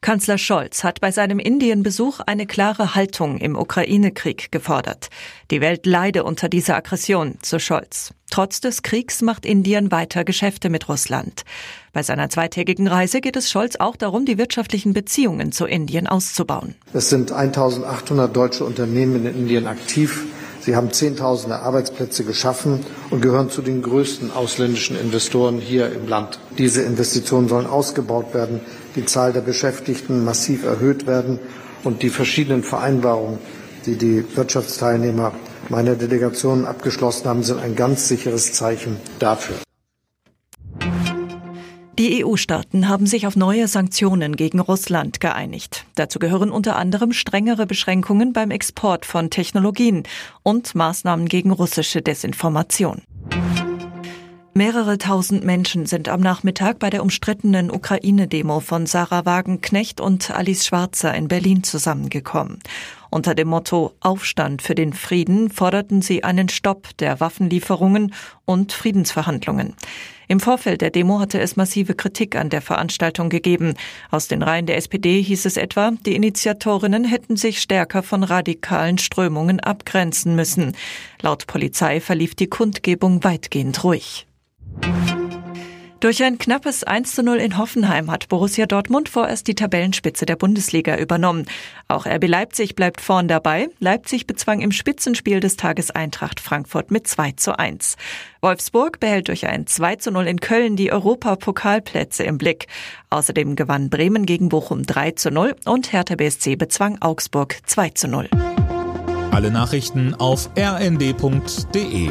Kanzler Scholz hat bei seinem Indienbesuch eine klare Haltung im Ukraine-Krieg gefordert. Die Welt leide unter dieser Aggression, so Scholz. Trotz des Kriegs macht Indien weiter Geschäfte mit Russland. Bei seiner zweitägigen Reise geht es Scholz auch darum, die wirtschaftlichen Beziehungen zu Indien auszubauen. Es sind 1800 deutsche Unternehmen in Indien aktiv. Sie haben Zehntausende Arbeitsplätze geschaffen und gehören zu den größten ausländischen Investoren hier im Land. Diese Investitionen sollen ausgebaut werden, die Zahl der Beschäftigten massiv erhöht werden und die verschiedenen Vereinbarungen, die die Wirtschaftsteilnehmer meiner Delegation abgeschlossen haben, sind ein ganz sicheres Zeichen dafür. Die EU-Staaten haben sich auf neue Sanktionen gegen Russland geeinigt. Dazu gehören unter anderem strengere Beschränkungen beim Export von Technologien und Maßnahmen gegen russische Desinformation. Mehrere tausend Menschen sind am Nachmittag bei der umstrittenen Ukraine-Demo von Sarah Wagenknecht und Alice Schwarzer in Berlin zusammengekommen. Unter dem Motto Aufstand für den Frieden forderten sie einen Stopp der Waffenlieferungen und Friedensverhandlungen. Im Vorfeld der Demo hatte es massive Kritik an der Veranstaltung gegeben. Aus den Reihen der SPD hieß es etwa, die Initiatorinnen hätten sich stärker von radikalen Strömungen abgrenzen müssen. Laut Polizei verlief die Kundgebung weitgehend ruhig. Durch ein knappes 1 zu 0 in Hoffenheim hat Borussia Dortmund vorerst die Tabellenspitze der Bundesliga übernommen. Auch RB Leipzig bleibt vorn dabei. Leipzig bezwang im Spitzenspiel des Tages Eintracht Frankfurt mit 2 zu 1. Wolfsburg behält durch ein 2 zu 0 in Köln die Europapokalplätze im Blick. Außerdem gewann Bremen gegen Bochum 3 zu 0 und Hertha BSC bezwang Augsburg 2 zu 0. Alle Nachrichten auf rnd.de